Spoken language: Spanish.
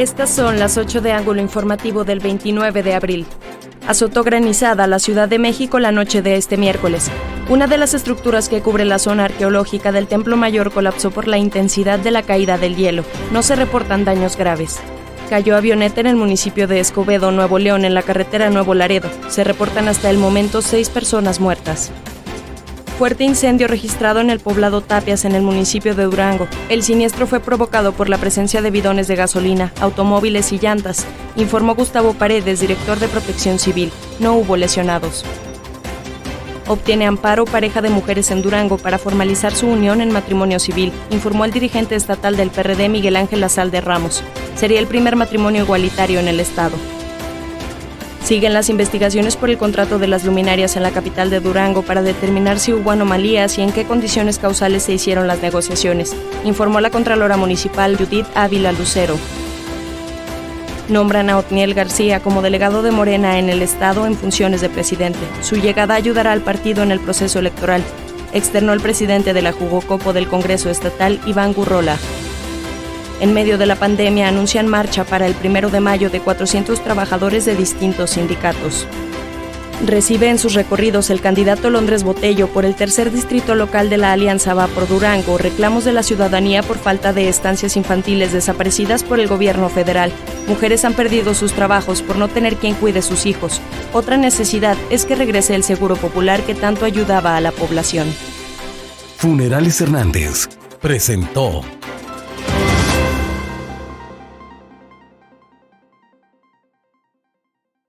Estas son las 8 de ángulo informativo del 29 de abril. Azotó granizada la Ciudad de México la noche de este miércoles. Una de las estructuras que cubre la zona arqueológica del Templo Mayor colapsó por la intensidad de la caída del hielo. No se reportan daños graves. Cayó avioneta en el municipio de Escobedo, Nuevo León, en la carretera Nuevo Laredo. Se reportan hasta el momento seis personas muertas fuerte incendio registrado en el poblado Tapias en el municipio de Durango. El siniestro fue provocado por la presencia de bidones de gasolina, automóviles y llantas, informó Gustavo Paredes, director de Protección Civil. No hubo lesionados. Obtiene amparo pareja de mujeres en Durango para formalizar su unión en matrimonio civil, informó el dirigente estatal del PRD Miguel Ángel de Ramos. Sería el primer matrimonio igualitario en el estado. Siguen las investigaciones por el contrato de las luminarias en la capital de Durango para determinar si hubo anomalías y en qué condiciones causales se hicieron las negociaciones, informó la Contralora Municipal Judith Ávila Lucero. Nombran a Otniel García como delegado de Morena en el Estado en funciones de presidente. Su llegada ayudará al partido en el proceso electoral, externó el presidente de la Jugocopo del Congreso Estatal, Iván Gurrola. En medio de la pandemia anuncian marcha para el primero de mayo de 400 trabajadores de distintos sindicatos. Recibe en sus recorridos el candidato Londres Botello por el tercer distrito local de la Alianza Va por Durango reclamos de la ciudadanía por falta de estancias infantiles desaparecidas por el gobierno federal. Mujeres han perdido sus trabajos por no tener quien cuide sus hijos. Otra necesidad es que regrese el seguro popular que tanto ayudaba a la población. Funerales Hernández presentó